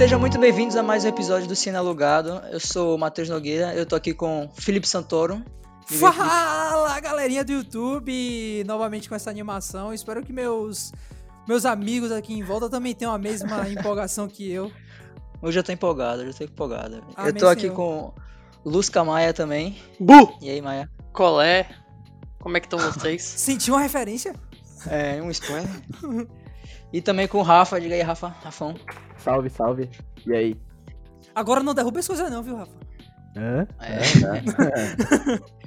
Sejam muito bem-vindos a mais um episódio do Cine Alugado. Eu sou o Matheus Nogueira, eu tô aqui com Felipe Santoro. Fala, galerinha do YouTube! Novamente com essa animação. Espero que meus meus amigos aqui em volta também tenham a mesma empolgação que eu. Hoje eu tô empolgado, hoje eu tô empolgado. Amém, eu tô aqui senhor. com Lusca Maia também. Bu! E aí, Maia? Colé. Como é que estão vocês? Sentiu uma referência? É, um spoiler. e também com o Rafa, diga aí, Rafa, Rafão. Salve, salve. E aí? Agora não derruba as coisas não, viu, Rafa? Hã? É.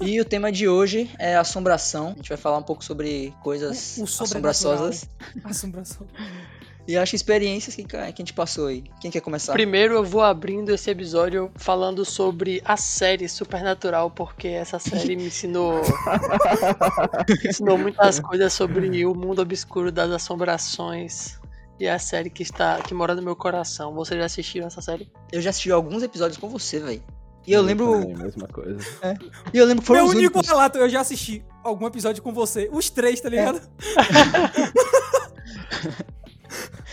E o tema de hoje é assombração. A gente vai falar um pouco sobre coisas O- o assombraçosas. Assombração. E acho experiências que, que a gente passou aí. Quem quer começar? Primeiro eu vou abrindo esse episódio falando sobre a série Supernatural, porque essa série me ensinou, me ensinou muitas coisas sobre o mundo obscuro das assombrações. E é a série que está que mora no meu coração. Vocês já assistiram essa série? Eu já assisti alguns episódios com você, velho. E eu lembro. Também, mesma coisa. E eu lembro que foram Meu os único únicos. relato, eu já assisti algum episódio com você. Os três, tá ligado?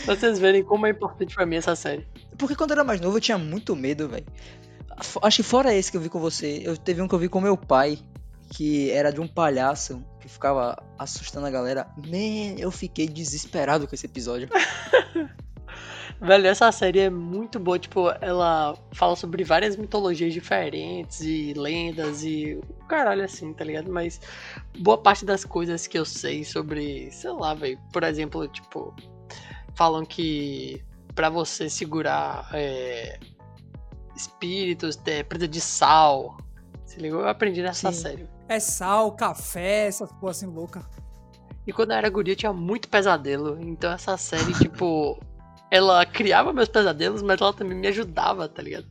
Pra vocês verem como é importante pra mim essa série. Porque quando eu era mais novo eu tinha muito medo, velho. Acho que fora esse que eu vi com você, eu teve um que eu vi com meu pai, que era de um palhaço que ficava assustando a galera. Man, eu fiquei desesperado com esse episódio. Velho, essa série é muito boa, tipo, ela fala sobre várias mitologias diferentes e lendas e o caralho assim, tá ligado? Mas boa parte das coisas que eu sei sobre, sei lá, velho, por exemplo, tipo, falam que pra você segurar é, espíritos, é, precisa de sal. Se ligou? Eu aprendi nessa Sim. série. É sal, café, essas porra assim louca. E quando eu era guria, eu tinha muito pesadelo. Então essa série, tipo, ela criava meus pesadelos, mas ela também me ajudava, tá ligado?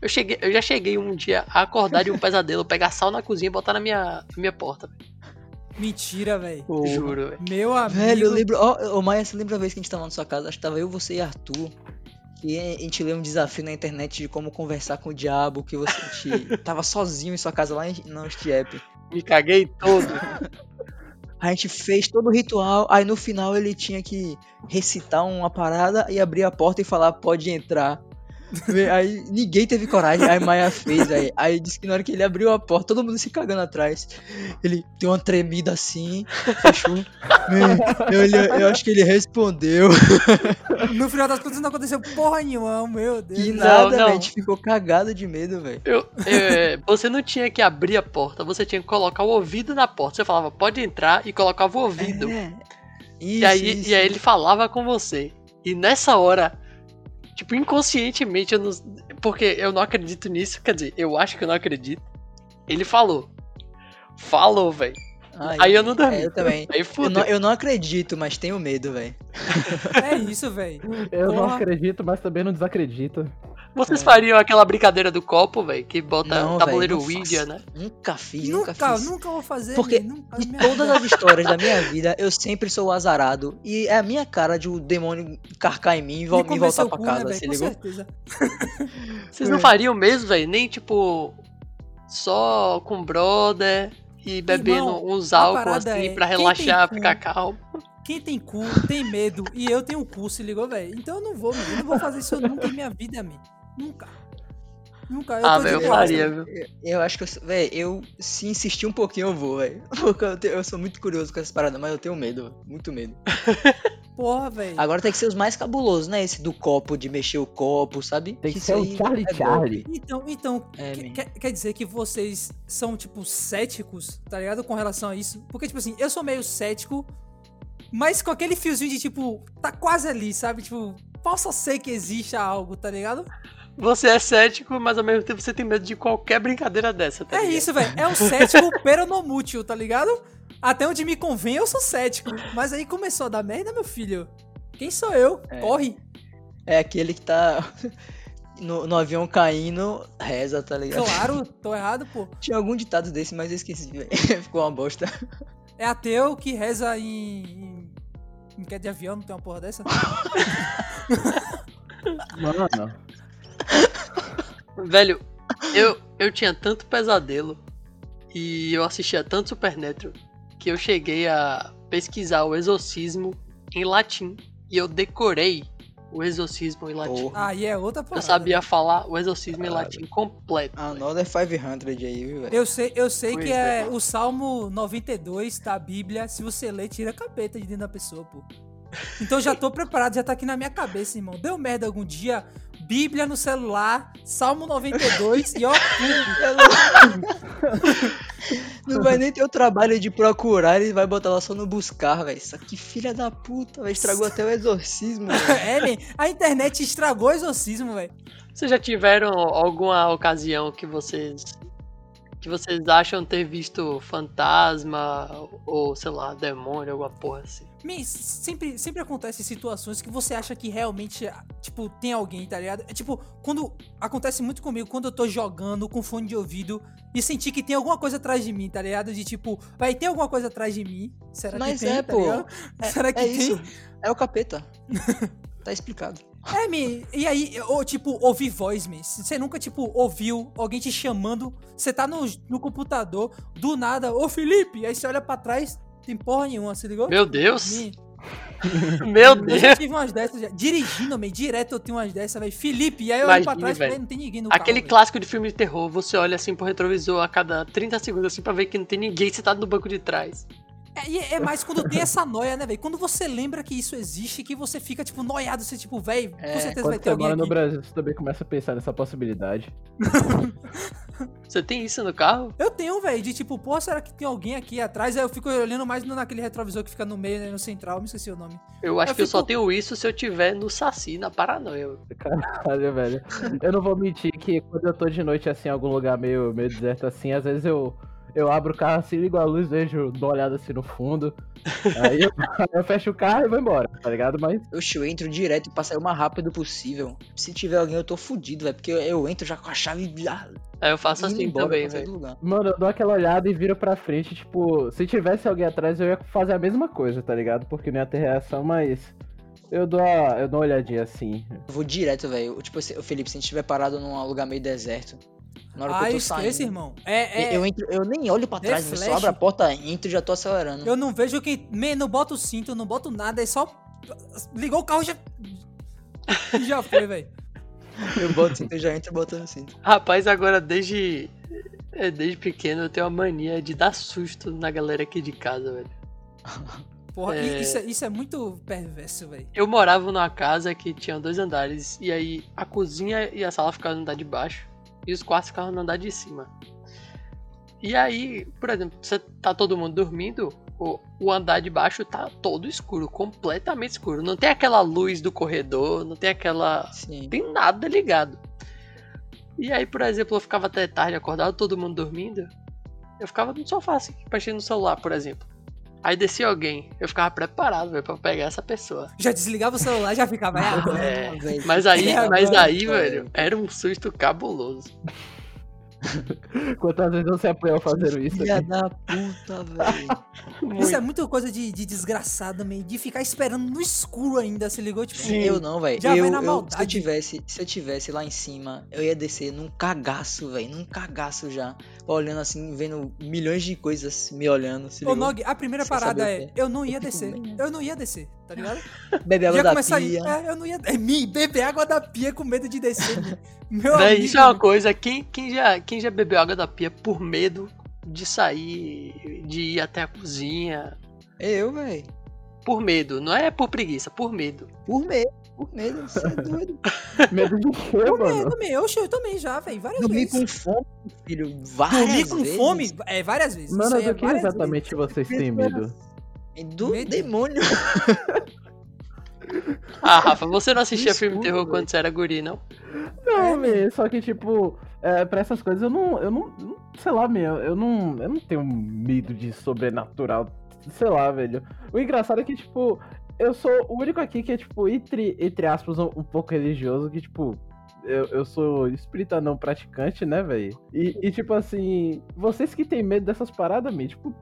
Eu, cheguei, eu já cheguei um dia a acordar de um pesadelo, pegar sal na cozinha e botar na minha, na minha porta. Mentira, velho. Juro, velho. Meu amigo. Velho, eu lembro. Ó, ô Maia, você lembra a vez que a gente tava na sua casa? Acho que tava eu, você e Arthur. E a gente leu um desafio na internet de como conversar com o diabo, que você te- tava sozinho em sua casa lá em, no Stiep. Me caguei todo. A gente fez todo o ritual, aí no final ele tinha que recitar uma parada e abrir a porta e falar, pode entrar. Aí ninguém teve coragem, aí Maia fez, aí, aí disse que na hora que ele abriu a porta, todo mundo se cagando atrás. Ele deu uma tremida assim, fechou. Eu, olhei- eu acho que ele respondeu. No final das contas não aconteceu porra nenhuma, meu Deus. Que Não, nada, não. velho. A gente ficou cagado de medo, velho. Eu, é, você não tinha que abrir a porta, você tinha que colocar o ouvido na porta. Você falava, pode entrar, e colocava o ouvido. É. E Isso, aí, isso. e aí ele falava com você. E nessa hora, tipo, inconscientemente, eu não. Porque eu não acredito nisso, quer dizer, eu acho que eu não acredito. Ele falou. Falou, velho. Aí eu não dormi. é, eu também. Aí Eu não, eu não acredito, mas tenho medo, velho. É isso, velho. Eu não Porra. acredito, mas também não desacredito. Vocês fariam aquela brincadeira do copo, velho? Que bota Não, o tabuleiro não Ouija, né? Nunca fiz, nunca, Nunca, fiz. nunca vou fazer. Porque nunca, De todas vida. as histórias da minha vida, eu sempre sou o azarado. E é a minha cara de o demônio carcar em mim e me, comer voltar pra cu, casa, né, se ligou? certeza. Vocês não fariam mesmo, velho? Nem tipo. Só com brother e bebendo Irmão, uns álcool assim é, pra relaxar, ficar calmo. Quem tem cu tem medo e eu tenho cu, se ligou, velho? Então eu não vou, mano. Eu não vou fazer isso nunca em minha vida, man. Nunca. Nunca. Eu Ah, de eu faria, viu? Eu, eu acho que eu, véi, eu se insistir um pouquinho eu vou, velho. Porque eu, tenho- eu sou muito curioso com essas paradas, mas eu tenho medo, véi, muito medo. Porra, velho. Agora tem que ser os mais cabulosos, né? Esse do copo, de mexer o copo, sabe? Tem que Isso ser o aí Charlie é Charlie. Então, então É, que- quer, quer dizer que vocês são, tipo, céticos, tá ligado? Com relação a isso? Porque, tipo assim, eu sou meio cético, mas com aquele fiozinho de, tipo, tá quase ali, sabe? Tipo, possa ser que exista algo, tá ligado? Você é cético, mas ao mesmo tempo você tem medo de qualquer brincadeira dessa, tá é ligado? isso, velho. É um cético peronomútil, tá ligado? Até onde me convém, eu sou cético. Mas aí começou a dar merda, meu filho. Quem sou eu? É. Corre. É aquele que tá no, no avião caindo, reza, tá ligado? Claro, tô errado, pô. Tinha algum ditado desse, mas eu esqueci, velho. Ficou uma bosta. É ateu que reza em. em... em queda de avião, não tem uma porra dessa? Mano, Velho, eu, eu tinha tanto pesadelo e eu assistia tanto Supernatural que eu cheguei a pesquisar o exorcismo em latim e eu decorei o exorcismo em latim. Porra. Aí é outra Eu parada. sabia falar o exorcismo em Caralho. latim completo. Another 500 aí, viu, velho? Eu sei, eu sei Pois que é. é o Salmo 92 da Bíblia, se você ler, tira capeta de dentro da pessoa, pô. Então já tô preparado, já tá aqui na minha cabeça, irmão. Deu merda algum dia, Bíblia no celular, Salmo 92 e ó, Não vai nem ter o trabalho de procurar, ele vai botar lá só no buscar, velho. Isso aqui, filha da puta, velho. Estragou até o exorcismo, velho. é, man, a internet estragou o exorcismo, velho. Vocês já tiveram alguma ocasião que vocês que vocês acham ter visto fantasma ou sei lá, demônio, alguma porra assim? Me- sempre, sempre acontece situações que você acha que realmente, tipo, tem alguém, tá ligado? É tipo, quando. Acontece muito comigo quando eu tô jogando com fone de ouvido e sentir que tem alguma coisa atrás de mim, tá ligado? De tipo, vai ter alguma coisa atrás de mim? Será Mas que tem, é, tá pô. ligado? Será que É tem? isso. É o capeta. tá explicado. É, me, e aí, ou tipo, ouvir voz, me. Você nunca, tipo, ouviu alguém te chamando, você tá no, no computador, do nada, ô Felipe, aí você olha pra trás, tem porra nenhuma, se ligou? Meu Deus! Me, Meu eu Deus! já tive umas dessas, já. dirigindo, me, direto eu tenho umas dessas, velho. Felipe, e aí eu olho pra Imagine, trás e não tem ninguém no Aquele carro, clássico de filme de terror, você olha assim pro retrovisor a cada 30 segundos assim pra ver que não tem ninguém sentado no banco de trás. É, e é mais quando tem essa noia, né, velho? Quando você lembra que isso existe, que você fica, tipo, noiado, você, tipo, velho, com É, certeza vai ter você alguém no aqui. Brasil, você também começa a pensar nessa possibilidade. Você tem isso no carro? Eu tenho, velho, de tipo, pô, será que tem alguém aqui atrás? Aí eu fico olhando mais no- naquele retrovisor que fica no meio, né, no central, me esqueci o nome. Eu acho Eu que eu só fico- tenho isso se eu tiver no Saci, na paranoia. Caralho, velho. Eu não vou mentir que quando eu tô de noite assim, em algum lugar meio, meio deserto assim, às vezes eu, eu abro o carro assim, ligo a luz, vejo, dou uma olhada assim no fundo. Aí eu, eu fecho o carro e vou embora, tá ligado? Mas Oxe, eu entro direto pra sair o mais rápido possível. Se tiver alguém, eu tô fudido, velho. Porque eu, eu entro já com a chave já Aí eu faço assim embora também, velho. Mano, eu dou aquela olhada e viro pra frente, tipo, se tivesse alguém atrás eu ia fazer a mesma coisa, tá ligado? Porque não ia ter reação, mas eu dou, a, eu dou uma olhadinha assim. Eu vou direto, velho. Tipo, se- ô, Felipe, se a gente estiver parado num lugar meio deserto, na hora Ah, que eu tô esquece, saindo. irmão. É, é, Eu, entro, eu nem olho pra The trás, eu só abro a porta, entro e já tô acelerando. Eu não vejo quem. Me, não boto o cinto, não boto nada, é só. Ligou o carro e já. E já foi, velho. Eu boto cinto, eu já entro botando cinto. Rapaz, agora desde. é, Desde pequeno eu tenho a mania de dar susto na galera aqui de casa, velho. Porra, É. isso, é, isso é muito perverso, velho. Eu morava numa casa que tinha dois andares, e aí a cozinha e a sala ficavam no andar de baixo, e os quartos ficavam no andar de cima. E aí, por exemplo, você tá todo mundo dormindo, o, o andar de baixo tá todo escuro, completamente escuro. Não tem aquela luz do corredor, não tem aquela. Sim. Tem nada ligado. E aí, por exemplo, eu ficava até tarde acordado, todo mundo dormindo. Eu ficava no sofá assim, mexendo no celular, por exemplo. Aí descia alguém, eu ficava preparado, velho, pra pegar essa pessoa. Já desligava o celular e já ficava. É agora. É, velho. Mas aí, É mas aí, velho, era um susto cabuloso. Quantas vezes você apoiou fazendo isso? Filha da puta, velho. Isso é muito coisa de, de desgraçado, meio. De ficar esperando no escuro ainda, se ligou? Tipo, Sim. Eu não, velho. Já vai Eu, na eu- se eu maldade. tivesse, se eu tivesse lá em cima, eu ia descer num cagaço, velho, num cagaço já, olhando assim, vendo milhões de coisas me olhando, se Ô, ligou? Nog, a primeira Sem parada é, que eu não ia descer. Eu não ia descer, tá ligado? Bebe água da pia. É, eu não ia. É, me, beber água da pia com medo de descer. meu amigo. isso é uma coisa, quem, quem, já, quem já bebeu água da pia por medo de sair, de ir até a cozinha, Eu, velho. por medo, não é por preguiça, por medo. Por medo, por medo, você é doido. Medo de quê, Eu mano? também, eu, eu também já, velho. Várias Dormir vezes. com fome, filho, várias Dormir com vezes. fome, é, várias vezes. Mano, aí é do que exatamente vocês têm medo? Do Medo. demônio. Ah, Rafa, você não assistia filme de Desculpa, terror velho. quando você era guri, não? Não, É, meu, só que, tipo, é, pra essas coisas eu não, eu não, não- sei lá, meu, eu não, eu não tenho medo de sobrenatural, sei lá, velho. O engraçado é que, tipo, eu sou o único aqui que é, tipo, entre, entre aspas, um, um pouco religioso, que, tipo, eu, eu sou espírita não praticante, né, velho? E, e, tipo assim, vocês que têm medo dessas paradas, meu, tipo,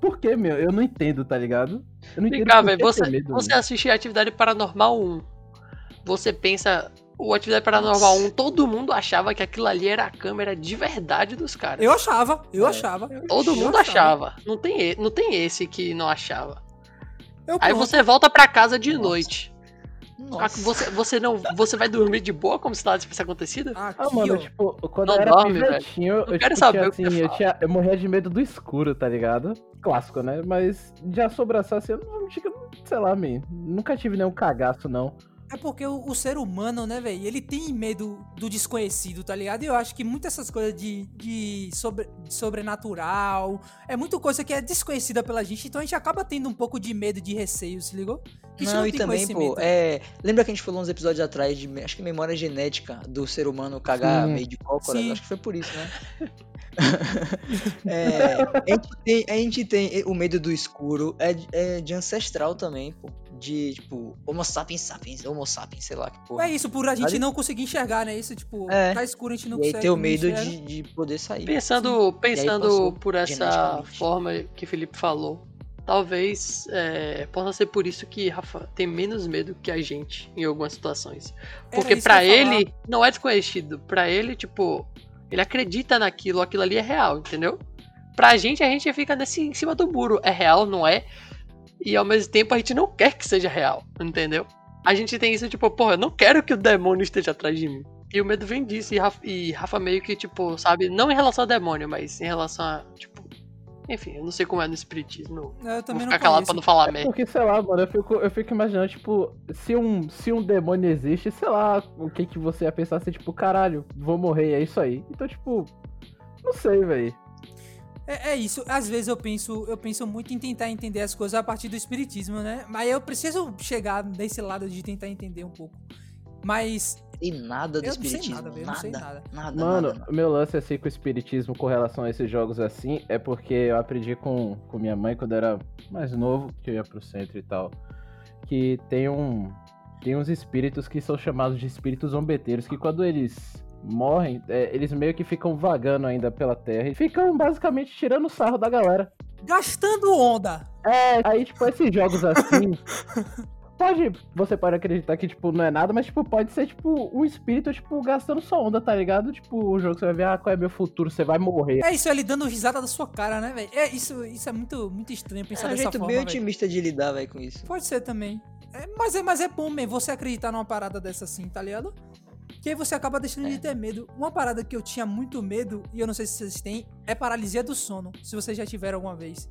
por que, meu? Eu não entendo, tá ligado? Eu não Vem entendo cá, que você, medo, você meu. assiste Atividade Paranormal 1. Você pensa, o Atividade Paranormal 1, todo mundo achava que aquilo ali era a câmera de verdade dos caras. Eu achava, eu É. achava. Todo eu mundo achava. achava. Não tem, não tem esse que não achava. Eu, Aí pronto. você volta pra casa de Nossa. noite. Ah, que você, você não. Você vai dormir de boa como se nada tivesse acontecido? Aqui, Ah, mano, ó. tipo, quando Não eu era dorme, pivetinho, eu, quero tipo, saber tinha, que assim, eu, tinha, eu morria de medo do escuro, tá ligado? Clássico, né? Mas de assombração, assim, eu não, acho que eu- sei lá, man, nunca tive nenhum cagaço, não. É porque o, o ser humano, né, velho, ele tem medo do desconhecido, tá ligado? E eu acho que muitas essas coisas de, de, sobre, de sobrenatural é muita coisa que é desconhecida pela gente, então a gente acaba tendo um pouco de medo, de receio, se ligou? Gente Não, e também, pô, é. Lembra que a gente falou uns episódios atrás de. Acho que memória genética do ser humano cagar Sim. meio de cócoras? Sim. Acho que foi por isso, né? É, a, gente tem, a gente tem o medo do escuro, é, de- é de ancestral também, pô. De, tipo, Homo sapiens sapiens, Homo sapiens, sei lá que porra. É isso, por a gente não conseguir enxergar, né? Isso, tipo, É. tá escuro, a gente não e consegue. ter o não medo de, de poder sair. Pensando, pensando passou por essa forma que o Felipe falou, talvez é, possa ser por isso que Rafa tem menos medo que a gente em algumas situações. Porque falar. ele não é desconhecido. Pra ele, tipo, ele acredita naquilo, aquilo ali é real, entendeu? Pra gente, a gente fica nesse, em cima do muro. É real, não é? E ao mesmo tempo a gente não quer que seja real, entendeu? A gente tem isso, tipo, porra, eu não quero que o demônio esteja atrás de mim. E o medo vem disso. E Rafa, e Rafa meio que, tipo, sabe, não em relação ao demônio, mas em relação a, tipo. Enfim, eu não sei como é no espiritismo. Eu Vou também ficar não calado pra não falar É merda. porque, sei lá, mano, eu fico, eu fico imaginando, tipo, se um, se um demônio existe, sei lá, o que que você ia pensar assim, tipo, caralho, vou morrer, é isso aí. Então, tipo, não sei, velho. É, é isso. Às vezes eu penso, eu penso muito em tentar entender as coisas a partir do espiritismo, né? Mas eu preciso chegar nesse lado de tentar entender um pouco. Mas E nada do eu não sei espiritismo. nada, velho. Eu nada, não sei nada. nada, Mano, nada, nada. meu lance assim com o espiritismo com relação a esses jogos assim é porque eu aprendi com, com minha mãe quando eu era mais novo, que eu ia pro centro e tal, que tem um tem uns espíritos que são chamados de espíritos zombeteiros, que quando eles morrem, é, eles meio que ficam vagando ainda pela terra e ficam basicamente tirando sarro da galera. Gastando onda. É, aí tipo esses jogos assim Pode, você pode acreditar que, tipo, não é nada, mas, tipo, pode ser, tipo, um espírito, tipo, gastando sua onda, tá ligado? Tipo, o jogo que você vai ver, ah, qual é meu futuro, você vai morrer. É isso, ele dando risada da sua cara, né, velho? É isso, isso é muito, muito estranho É pensar um dessa jeito forma, bem velho. otimista de lidar, velho, com isso. Pode ser também. É, mas, é, mas é bom mesmo você acreditar numa parada dessa assim, tá ligado? Que aí você acaba deixando É. de ter medo. Uma parada que eu tinha muito medo, e eu não sei se vocês têm, é paralisia do sono. Se vocês já tiveram alguma vez.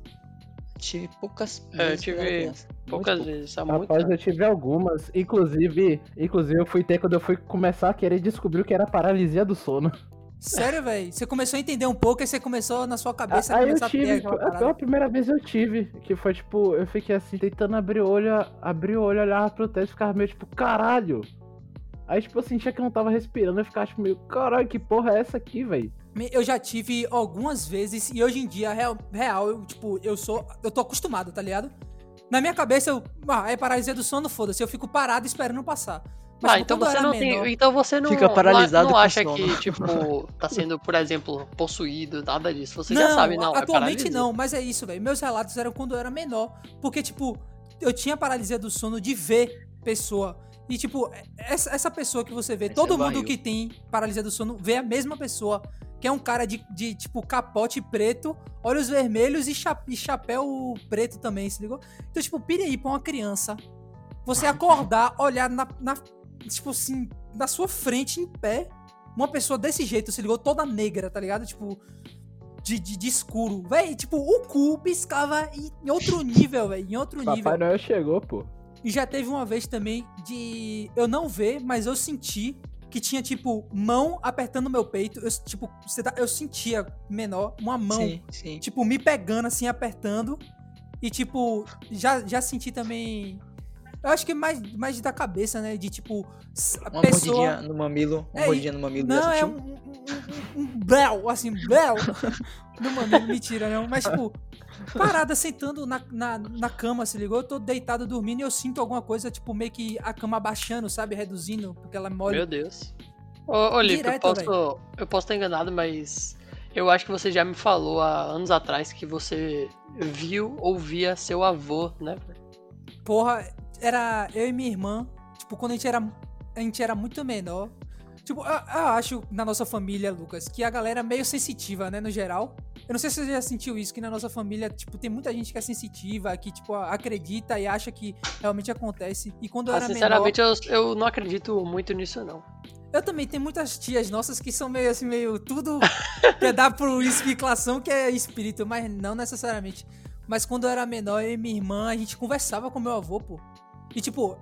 Tive poucas É, eu tive. Muito Poucas vezes, há muito Rapaz, tempo. eu tive algumas. Inclusive, inclusive eu fui ter quando eu fui começar a querer descobrir o que era paralisia do sono. Sério, velho? Você começou a entender um pouco, aí você começou na sua cabeça a Aí eu começar a ter tive, a- pela primeira vez eu tive, que foi tipo, eu fiquei assim, tentando abrir o olho, abrir o olho, olhava pro teto e ficava meio tipo, caralho. Aí, tipo, eu sentia que eu não tava respirando, eu ficava tipo meio, caralho, que porra é essa aqui, velho? Eu já tive algumas vezes e hoje em dia, real, real eu, tipo, eu sou. Eu tô acostumado, tá ligado? Na minha cabeça, eu. Ah, é paralisia do sono, foda-se. Eu fico parado esperando passar. Mas, Ah, tipo, então você não menor- tem. Então você não. Fica paralisado Não, acha sono. que, tipo, tá sendo, por exemplo, possuído, nada disso. Você não, já sabe, não. é atualmente paralisia. não, mas é isso, velho. Meus relatos eram quando eu era menor. Porque, tipo, eu tinha paralisia do sono de ver pessoa. E, tipo, essa, essa pessoa que você vê, Esse todo é mundo que tem paralisia do sono vê a mesma pessoa. Que é um cara de, de tipo, capote preto, olhos vermelhos e, cha- e chapéu preto também, se ligou? Então, tipo, pire aí pra uma criança. Você acordar, olhar na, na- tipo assim, na sua frente, em pé, uma pessoa desse jeito, se ligou? Toda negra, tá ligado? Tipo, de, de, de escuro. Véi, tipo, o cu piscava em, em outro nível, velho. Em outro nível. Papai Noel chegou, pô. E já teve uma vez também de eu não ver, mas eu senti que tinha, tipo, mão apertando meu peito. Eu, tipo, você tá- eu sentia menor, uma mão, Sim, sim. tipo, me pegando assim, apertando. E, tipo, já, já senti também. Eu acho que mais, mais da cabeça, né? De tipo, Uma pessoa. mordidinha no mamilo. Uma É, mordidinha no mamilo. Não, é um, um, um, um bel, assim, bel. No mamilo, mentira, não. Mas, tipo, parada sentando na, na, na cama, se ligou? Eu tô deitado dormindo e eu sinto alguma coisa, tipo, meio que a cama abaixando, sabe? Reduzindo, porque ela molha. Meu Deus. Ô, ô Lipe, eu posso, eu posso estar enganado, mas eu acho que você já me falou há anos atrás que você viu ou via seu avô, né? Porra, era eu e minha irmã, tipo, quando a gente era, a gente era muito menor. Tipo, eu, eu acho na nossa família, Lucas, que a galera é meio sensitiva, né, no geral. Eu não sei se você já sentiu isso, que na nossa família, tipo, tem muita gente que é sensitiva, que, tipo, acredita e acha que realmente acontece. E quando eu Ah, era sinceramente, menor... eu, eu não acredito muito nisso, não. Eu também tenho muitas tias nossas que são meio assim, meio tudo que dar por especulação que é espírito, mas não necessariamente. Mas quando eu era menor, eu e minha irmã, a gente conversava com meu avô, pô. E tipo,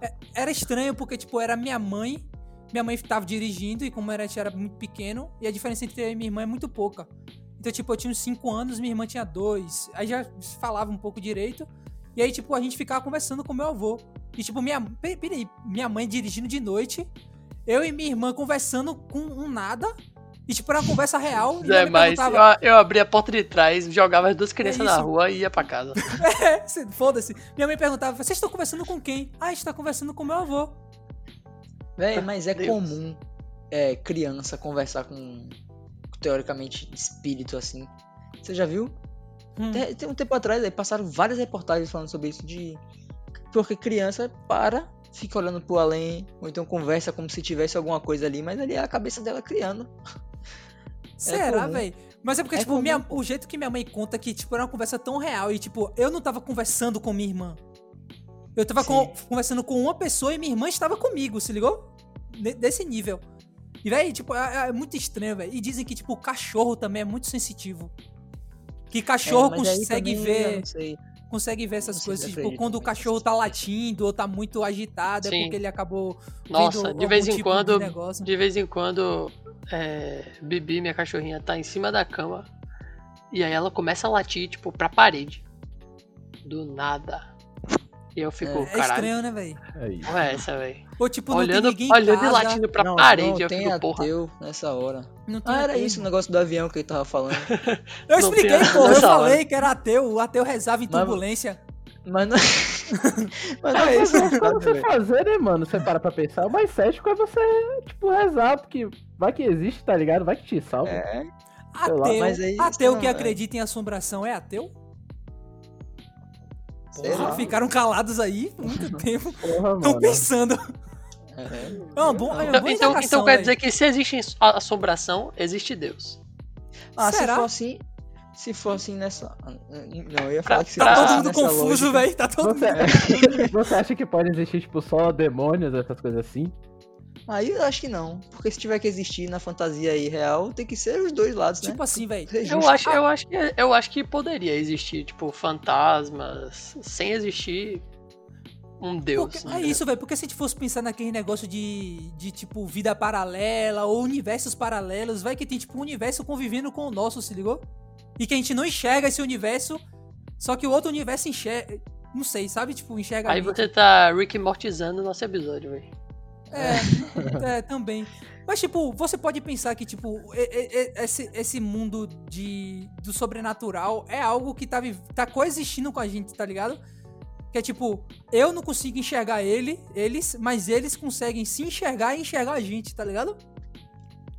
é- era estranho porque, tipo, era minha mãe. Minha mãe tava dirigindo e como era, a gente era muito pequeno, e a diferença entre eu e minha irmã é muito pouca. Então, tipo, eu tinha uns 5 anos, minha irmã tinha dois. Aí já falava um pouco direito. E aí, tipo, a gente ficava conversando com meu avô. E, tipo, minha. pe- Peraí, minha mãe dirigindo de noite, eu e minha irmã conversando com um nada. E, tipo, era uma conversa real. É, perguntava- eu, eu abri a porta de trás, jogava as duas crianças na isso. rua e ia pra casa. É, foda-se. Minha mãe perguntava: vocês estão conversando com quem? Ah, a gente tá conversando com meu avô. Véi, mas é Deus. comum é, criança conversar com, teoricamente, espírito assim. Você já viu? Hum. Tem, tem um tempo atrás aí passaram várias reportagens falando sobre isso de. Porque criança para, fica olhando pro além, ou então conversa como se tivesse alguma coisa ali, mas ali é a cabeça dela criando. Será, comum. velho? Mas é porque, É tipo, comum, minha- o jeito que minha mãe conta que, tipo, era uma conversa tão real e, tipo, eu não tava conversando com minha irmã. Eu tava com- conversando com uma pessoa e minha irmã estava comigo, se ligou? Desse nível. E, velho, tipo, é, é muito estranho, velho. E dizem que, tipo, o cachorro também é muito sensitivo. Que cachorro É, consegue ver, consegue ver essas coisas. se Tipo, acredito quando o muito cachorro tá latindo ou tá muito agitado, é Sim. porque ele acabou Nossa, de vez algum em tipo de quando, negócio. de vez em quando, é, Bibi, minha cachorrinha, tá em cima da cama e aí ela começa a latir, tipo, pra parede. Do nada. E eu fico, É caralho, estranho, né, velho? É isso. porra é essa, velho? Ou, tipo, Olhando, não tem ninguém em olhando e casa, latindo pra não, parede, não eu tem fico, porra. ateu nessa hora. Não tem Ah, era ateu. isso o negócio do avião que ele tava falando. Eu Não expliquei, pô. Eu falei hora. que era ateu. O ateu rezava em Mas- turbulência. Mas não, mas não é isso, né, você fazer, né, mano? Você para pra pensar, o mais cético é você, tipo, rezar, porque vai que existe, tá ligado? Vai que te salva. É, lá, Ateu, mas aí isso ateu não que é. acredita em assombração é ateu? Sei Porra, lá. ficaram calados aí muito tempo. Estão pensando. É. É uma boa, é uma Então, boa então, indagação, então quer velho. dizer que se existe assombração, existe Deus. Ah, Será? se for assim. Se for assim nessa. Não, eu ia Pra- falar que se Tá todo mundo confuso, velho. Tá todo Você, mundo. você acha que pode existir, tipo, só demônios, essas coisas assim? Aí eu acho que não. Porque se tiver que existir na fantasia aí real, tem que ser os dois lados, né? Tipo assim, velho. Ser Eu acho, eu, acho que, eu acho que poderia existir, tipo, fantasmas, sem existir um Deus. Porque- né? é isso, velho. Porque se a gente fosse pensar naquele negócio de, de, tipo, vida paralela ou universos paralelos, vai que tem, tipo, um universo convivendo com o nosso, se ligou? E que a gente não enxerga esse universo, só que o outro universo enxerga. Não sei, sabe? Tipo, enxerga. a Aí você tá Rick Mortizando o nosso episódio, velho. É, é, também. Mas, tipo, você pode pensar que, tipo, esse, esse mundo de, do sobrenatural é algo que tá, tá coexistindo com a gente, tá ligado? Que é tipo, eu não consigo enxergar ele, eles, mas eles conseguem se enxergar e enxergar a gente, tá ligado?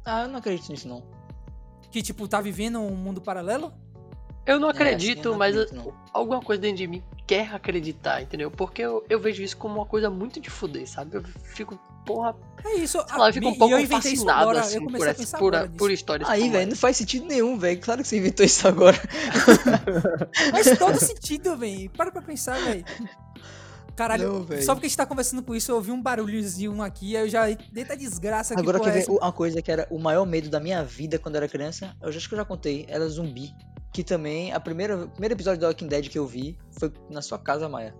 Ah, eu não acredito nisso, não. Que, tipo, tá vivendo um mundo paralelo? Eu não É, assim, acredito, eu não mas acredito, não. alguma coisa dentro de mim quer acreditar, entendeu? Porque eu, eu vejo isso como uma coisa muito de fuder, sabe? Eu fico, porra, É isso. sei lá, eu fico um pouco eu inventei isso fascinado agora, assim por, a essa, pensar por, agora por histórias Aí, velho, não faz sentido nenhum, velho. Claro que você inventou isso agora. Faz todo sentido, velho. Para pra pensar, velho. Caralho, Não, só porque a gente tá conversando com isso, eu ouvi um barulhozinho aqui, aí eu já deita desgraça aqui. Agora é ver essa? uma coisa que era o maior medo da minha vida quando eu era criança? Eu já- acho que eu já contei. Era zumbi. Que também, a primeira, o primeiro episódio do Walking Dead que eu vi foi na sua casa, Maia.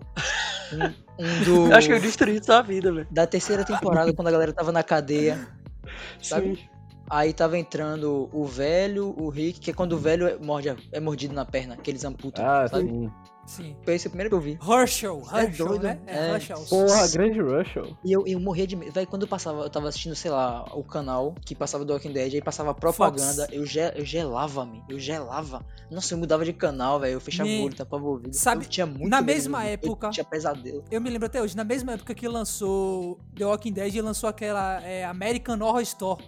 Um, um do, acho que eu destruí sua vida, velho. da terceira temporada, quando a galera tava na cadeia. Sabe? Sim. Aí tava entrando o velho, o Rick, que é quando o velho é, morde, é mordido na perna, que eles amputam. Ah, sabe? sim. Sim. Foi esse o primeiro que eu vi. Herschel, é Herschel, doido? né? É, É. Herschel. Porra, grande Russell. E eu, eu morria de medo. Véi, quando eu passava, eu tava assistindo, sei lá, o canal que passava do Walking Dead, aí passava propaganda, eu, ge, eu gelava-me, eu gelava. Nossa, eu mudava de canal, velho, eu fechava Me- o olho, tapava o ouvido. Sabe, eu tinha muito na medo mesma zumbi, época- Eu tinha pesadelo. Eu me lembro até hoje, na mesma época que lançou The Walking Dead, lançou aquela é, American Horror Store.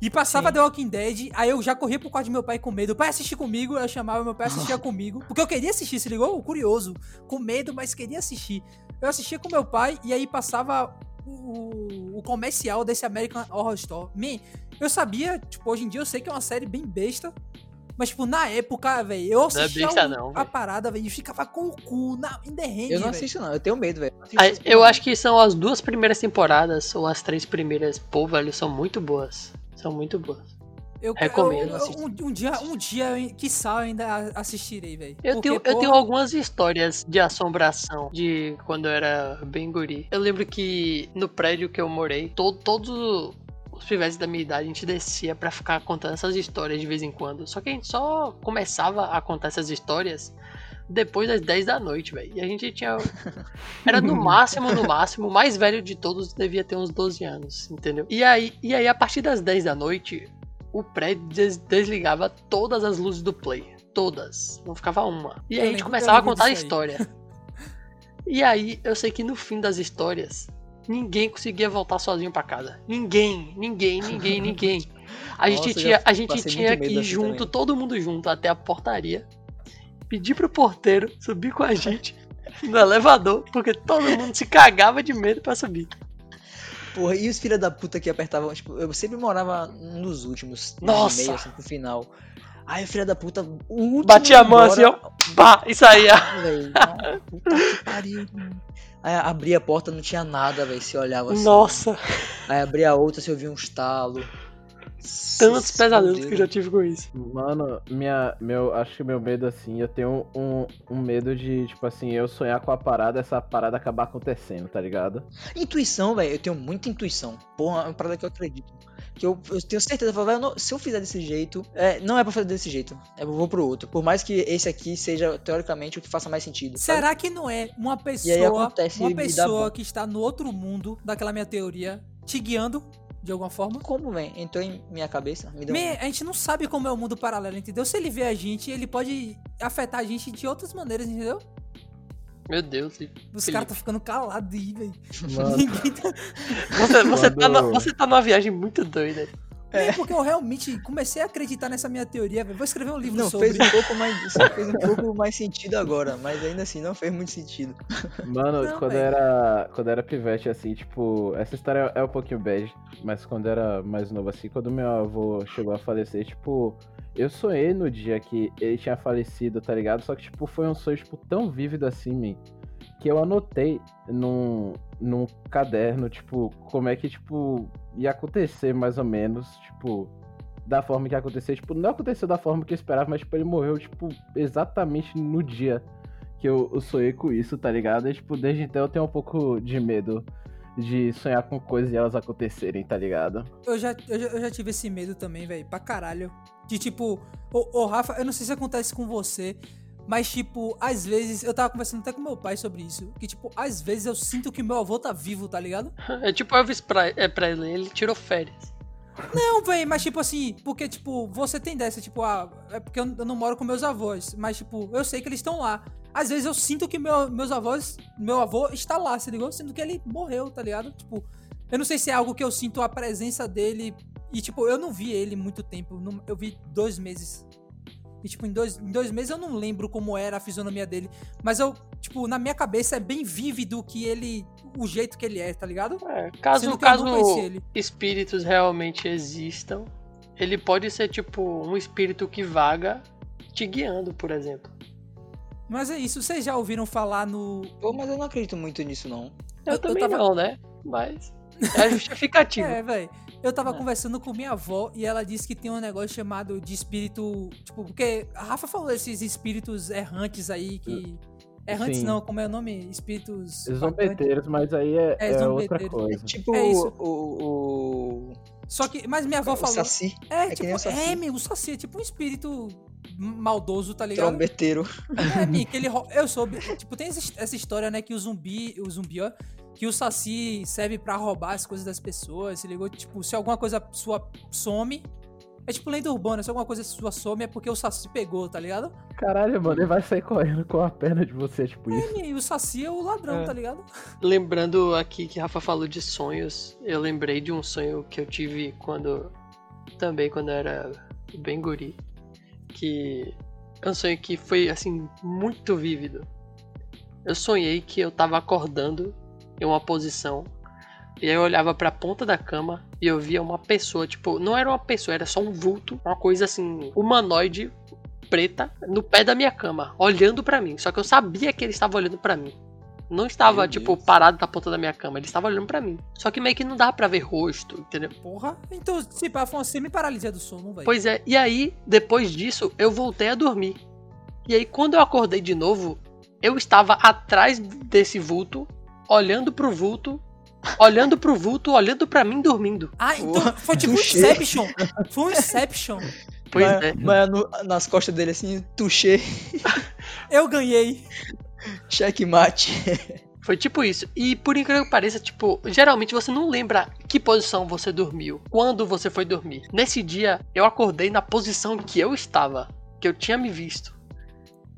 E passava Sim. The Walking Dead, aí eu já corria pro quarto de meu pai com medo. O pai assistir comigo, eu chamava meu pai assistia comigo. Porque eu queria assistir, se ligou? Curioso. Com medo, mas queria assistir. Eu assistia com meu pai e aí passava o, o comercial desse American Horror Story. Man, eu sabia, tipo, hoje em dia eu sei que é uma série bem besta. Mas, tipo, na época, velho, eu Não é assistia besta não, a parada, velho, e ficava com o cu na, in the hand, Eu não assisto, não. Eu tenho medo, velho. Aí, Eu acho que são as duas primeiras temporadas, ou as três primeiras, pô, velho, são muito boas. São muito boas. Eu, Recomendo, eu- eu- um, um dia, um dia, eu- quiçá, eu ainda assistirei, velho. Eu, Porque, tenho, eu tenho algumas histórias de assombração de quando eu era bem guri. Eu lembro que no prédio que eu morei, to- todos os pivetes da minha idade, a gente descia pra ficar contando essas histórias de vez em quando. Só que a gente só começava a contar essas histórias depois das 10 da noite, velho. E a gente tinha. Era no máximo, no máximo, o mais velho de todos devia ter uns 12 anos, entendeu? E aí, e aí a partir das 10 da noite, o prédio des- desligava todas as luzes do play. Todas. Não ficava uma. E aí a gente começava a contar a história. E aí eu sei que no fim das histórias, ninguém conseguia voltar sozinho pra casa. Ninguém, ninguém, ninguém, ninguém. A Nossa, gente eu tinha, a gente tinha que ir assim junto, também. todo mundo junto, até a portaria. Pedir pro porteiro subir com a gente no elevador, porque todo mundo se cagava de medo pra subir. Porra, e os filha da puta que apertavam, tipo, eu sempre morava nos últimos Nossa! meio, assim, pro final. Aí o filho da puta, o último Batia a mão assim, ó. Bah, isso aí, ó. velho. Não, Puta que pariu. mano. Aí abria a porta, não tinha nada, velho. Se olhava assim. Nossa, Aí abria a outra, se ouvia um estalo. Tantos pesadelos que eu já tive com isso. Mano, minha, meu, acho que meu medo, assim, eu tenho um, um medo de, tipo assim, eu sonhar com a parada, essa parada acabar acontecendo, tá ligado? Intuição, velho. Eu tenho muita intuição. Porra, é uma parada que eu acredito. Que eu, eu tenho certeza, eu falo, não- se eu fizer desse jeito, é, não é pra fazer desse jeito. Eu vou pro outro. Por mais que esse aqui seja, teoricamente, o que faça mais sentido. sabe? Será que não é uma aí pessoa, acontece uma pessoa que está no outro mundo, daquela minha teoria, te guiando de alguma forma? Como, velho? Entrou em minha cabeça? Me deu um- Me- a gente não sabe como é o mundo paralelo, entendeu? Se ele vê a gente, ele pode afetar a gente de outras maneiras, entendeu? Meu Deus. Os caras tá ficando calados aí, velho. Tá... Você, você, tá na- você tá numa viagem muito doida. É porque eu realmente comecei a acreditar nessa minha teoria, velho. Vou escrever um livro Não, sobre. fez um pouco mais. só fez um pouco mais sentido agora, mas ainda assim não fez muito sentido. Mano, Não, quando velho. era quando era pivete, assim, tipo, essa história é um pouquinho bad, mas quando era mais novo, assim, quando meu avô chegou a falecer, tipo, eu sonhei no dia que ele tinha falecido, tá ligado? Só que, tipo, foi um sonho, tipo, tão vívido assim, man, que eu anotei num, num caderno, tipo, como é que, tipo, ia acontecer mais ou menos, tipo, da forma que ia acontecer. Tipo, não aconteceu da forma que eu esperava, mas, tipo, ele morreu, tipo, exatamente no dia que eu, eu sonhei com isso, tá ligado? E, tipo, desde então eu tenho um pouco de medo de sonhar com coisas e elas acontecerem, tá ligado? Eu já, eu já, eu já tive esse medo também, velho, pra caralho. De tipo, ô, ô Rafa, eu não sei se acontece com você, mas tipo, às vezes, eu tava conversando até com meu pai sobre isso, que tipo, às vezes eu sinto que meu avô tá vivo, tá ligado? É tipo Elvis é, Presley, ele tirou férias. Não, velho, mas tipo assim, porque tipo, você tem dessa, tipo, ah, é porque eu não moro com meus avós, mas tipo, eu sei que eles estão lá. Às vezes eu sinto que meu, meus avós, meu avô está lá, se ligou? Sendo que ele morreu, tá ligado? Tipo, eu não sei se é algo que eu sinto a presença dele e tipo, eu não vi ele muito tempo, eu vi dois meses. E tipo, em dois, em dois meses eu não lembro como era a fisionomia dele, mas eu, tipo, na minha cabeça é bem vívido que ele, o jeito que ele é, tá ligado? É, caso eu caso não conheci ele. espíritos realmente existam, ele pode ser tipo um espírito que vaga te guiando, por exemplo. Mas é isso, vocês já ouviram falar no Pô, mas eu não acredito muito nisso, não. Eu, Eu- eu também tava- não, né? Mas é justificativo. É, velho. Eu tava É. conversando com minha avó e ela disse que tem um negócio chamado de espírito. Tipo, porque a Rafa falou desses espíritos errantes aí que. Errantes Sim. não, como é o nome? Espíritos. Zombeteiros, mas aí é, É, é outra coisa. Tipo É isso. o. o. Só que. Mas minha avó o falou. Saci, É, que tipo, nem o Saci. é, meu, o Saci é tipo um espírito maldoso, tá ligado? trombeteiro. É, Mi, que ele Eu soube. Tipo, tem essa essa história, né? Que o zumbi. O zumbi, ó. Que o Saci serve pra roubar as coisas das pessoas. Se ligou? Tipo, se alguma coisa sua some. É tipo lenda urbana, se alguma coisa sua some é porque o Saci pegou, tá ligado? Caralho, mano, ele vai sair correndo com a perna de você, tipo isso. E o Saci é o ladrão, É. tá ligado? Lembrando aqui que Rafa falou de sonhos, eu lembrei de um sonho que eu tive quando. Também quando eu era bem guri. Que é um sonho que foi assim, muito vívido. Eu sonhei que eu tava acordando em uma posição E aí eu olhava pra ponta da cama e eu via uma pessoa, tipo, não era uma pessoa, era só um vulto, uma coisa assim, humanoide, preta, no pé da minha cama, olhando pra mim. Só que eu sabia que ele estava olhando pra mim. Não estava, Meu tipo, Deus. parado na ponta da minha cama, ele estava olhando pra mim. Só que meio que não dava pra ver rosto, entendeu? Porra. Então, se pá, foi uma semi-paralisia do sono, velho. Pois é, e aí, depois disso, eu voltei a dormir. E aí, quando eu acordei de novo, eu estava atrás desse vulto, olhando pro vulto, olhando pro vulto, olhando pra mim dormindo. Ah, então foi tipo um. Inception. Foi um Inception. Pois mas, é. mas no- nas costas dele assim, tuchê, Eu ganhei. checkmate. Foi tipo isso. E por incrível que pareça, tipo, geralmente você não lembra que posição você dormiu, quando você foi dormir. Nesse dia, eu acordei na posição que eu estava, que eu tinha me visto.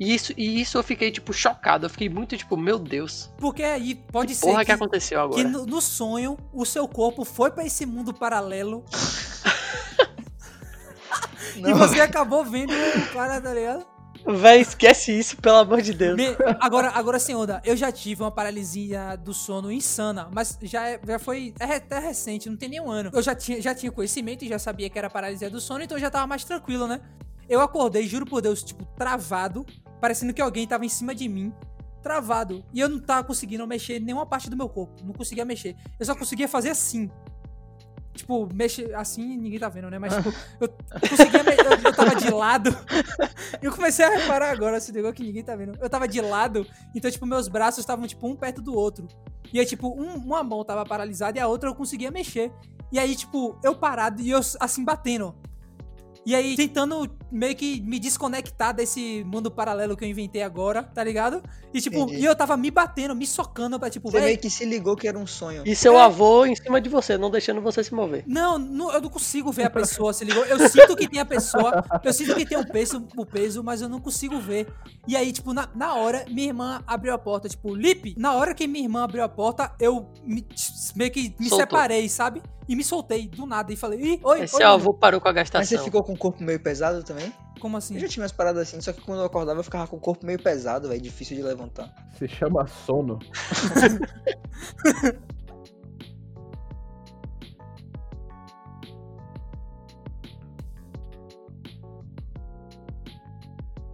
E isso, e isso eu fiquei, tipo, chocado. Eu fiquei muito, tipo, meu Deus. Porque aí pode ser Porra que, que aconteceu que agora. no, no sonho o seu corpo foi pra esse mundo paralelo e você acabou vendo o cara, tá ligado? Véi, esquece isso, pelo amor de Deus. Me- agora, agora sem onda, eu já tive uma paralisia do sono insana, mas já, é- já foi é até recente, não tem nem um ano. Eu já tinha, já tinha conhecimento e já sabia que era paralisia do sono, então eu já tava mais tranquilo, né? Eu acordei, juro por Deus, tipo, travado, parecendo que alguém tava em cima de mim, travado. E eu não tava conseguindo mexer nenhuma parte do meu corpo, não conseguia mexer. Eu só conseguia fazer assim. Tipo, mexer assim, ninguém tá vendo, né? Mas, tipo, eu conseguia. me- Eu, eu tava de lado. Eu comecei a reparar agora esse negócio que ninguém tá vendo. Eu tava de lado, então, tipo, meus braços estavam, tipo, um perto do outro. E aí, tipo, um- uma mão tava paralisada e a outra eu conseguia mexer. E aí, tipo, eu parado e eu assim batendo. E aí, tentando meio que me desconectar desse mundo paralelo que eu inventei agora, tá ligado? E tipo, Entendi. e eu tava me batendo, me socando pra tipo, Você meio que se ligou que era um sonho. E seu É. avô em cima de você, não deixando você se mover. Não, não, eu não consigo ver a pessoa, se ligou? Eu sinto que tem a pessoa, eu sinto que tem o peso, o peso, mas eu não consigo ver. E aí, tipo, na, na hora, minha irmã abriu a porta, tipo, Lipe, na hora que minha irmã abriu a porta, eu me- meio que me Soltou. separei, sabe? E me soltei do nada e falei, ih, oi, Aí oi, seu mano." avô parou com a Mas você gastação. ficou com o corpo meio pesado também? Como assim? Eu já tinha umas paradas assim, só que quando eu acordava eu ficava com o corpo meio pesado, velho, difícil de levantar. Se chama sono.